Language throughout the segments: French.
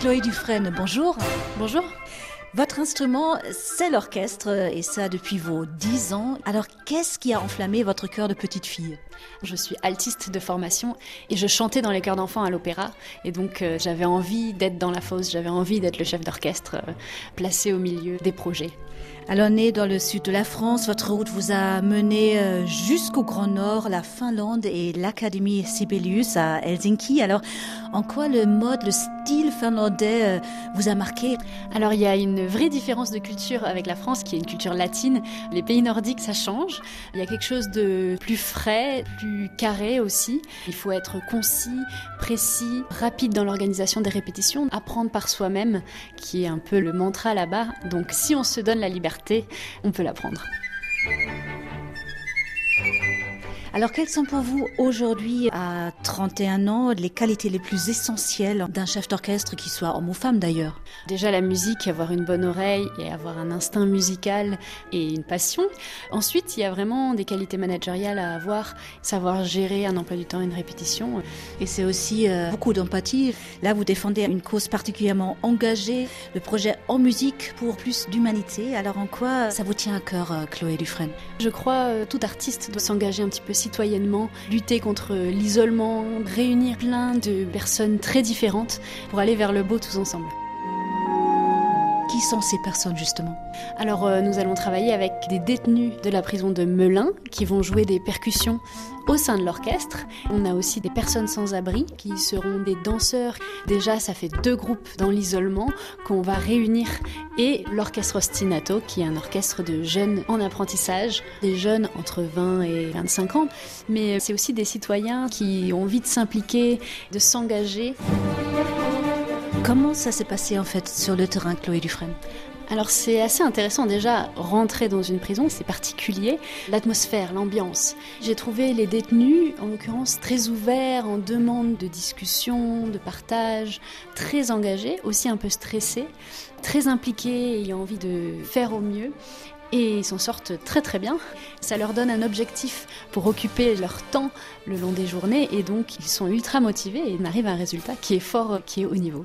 Chloé Dufresne, bonjour. Bonjour. Votre instrument, c'est l'orchestre, et ça depuis vos 10 ans. Alors, qu'est-ce qui a enflammé votre cœur de petite fille? Je suis altiste de formation et je chantais dans les chœurs d'enfants à l'opéra. Et donc, euh, j'avais envie d'être dans la fosse, j'avais envie d'être le chef d'orchestre, euh, placé au milieu des projets. Alors, né dans le sud de la France, votre route vous a mené euh, jusqu'au Grand Nord, la Finlande et l'Académie Sibelius à Helsinki. Alors, en quoi le mode, le style finlandais euh, vous a marqué? Alors, il y a une vraie différence de culture avec la France, qui est une culture latine. Les pays nordiques, ça change. Il y a quelque chose de plus frais, plus carré aussi. Il faut être concis, précis, rapide dans l'organisation des répétitions, apprendre par soi-même, qui est un peu le mantra là-bas. Donc, si on se donne la liberté, on peut l'apprendre. Alors, quelles sont pour vous aujourd'hui, à 31 ans, les qualités les plus essentielles d'un chef d'orchestre, qui soit homme ou femme d'ailleurs? Déjà la musique, avoir une bonne oreille et avoir un instinct musical et une passion. Ensuite, il y a vraiment des qualités managériales à avoir, savoir gérer un emploi du temps et une répétition. Et c'est aussi euh, beaucoup d'empathie. Là, vous défendez une cause particulièrement engagée, le projet en musique pour plus d'humanité. Alors, en quoi ça vous tient à cœur, euh, Chloé Dufresne? Je crois euh, tout artiste doit s'engager un petit peu citoyennement, lutter contre l'isolement, réunir plein de personnes très différentes pour aller vers le beau tous ensemble. Qui sont ces personnes justement? Alors euh, nous allons travailler avec des détenus de la prison de Melun qui vont jouer des percussions au sein de l'orchestre. On a aussi des personnes sans abri qui seront des danseurs. Déjà ça fait deux groupes dans l'isolement qu'on va réunir et l'orchestre Ostinato qui est un orchestre de jeunes en apprentissage, des jeunes entre 20 et 25 ans, mais c'est aussi des citoyens qui ont envie de s'impliquer, de s'engager. Comment ça s'est passé en fait sur le terrain, Chloé Dufresne? Alors c'est assez intéressant déjà, rentrer dans une prison, c'est particulier. L'atmosphère, l'ambiance. J'ai trouvé les détenus, en l'occurrence, très ouverts en demande de discussion, de partage, très engagés, aussi un peu stressés, très impliqués, ayant envie de faire au mieux et ils s'en sortent très très bien. Ça leur donne un objectif pour occuper leur temps le long des journées et donc ils sont ultra motivés et on arrive à un résultat qui est fort, qui est haut niveau.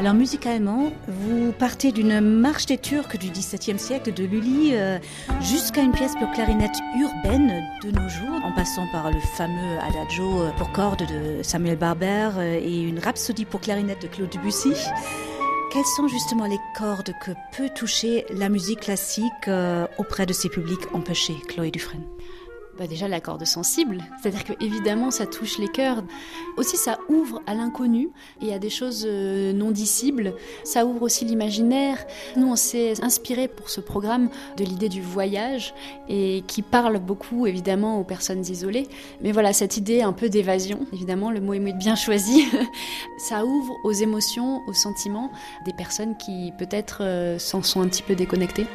Alors musicalement, vous partez d'une marche des Turcs du XVIIe siècle de Lully euh, jusqu'à une pièce pour clarinette urbaine de nos jours, en passant par le fameux Adagio pour cordes de Samuel Barber euh, et une rhapsodie pour clarinette de Claude Debussy. Quelles sont justement les cordes que peut toucher la musique classique euh, auprès de ces publics empêchés, Chloé Dufresne? Bah déjà la corde sensible, c'est-à-dire que évidemment ça touche les cœurs. Aussi ça ouvre à l'inconnu et à des choses euh, non dissibles. Ça ouvre aussi l'imaginaire. Nous on s'est inspiré pour ce programme de l'idée du voyage et qui parle beaucoup évidemment aux personnes isolées. Mais voilà cette idée un peu d'évasion, évidemment le mot est bien choisi. ça ouvre aux émotions, aux sentiments des personnes qui peut-être euh, s'en sont un petit peu déconnectées.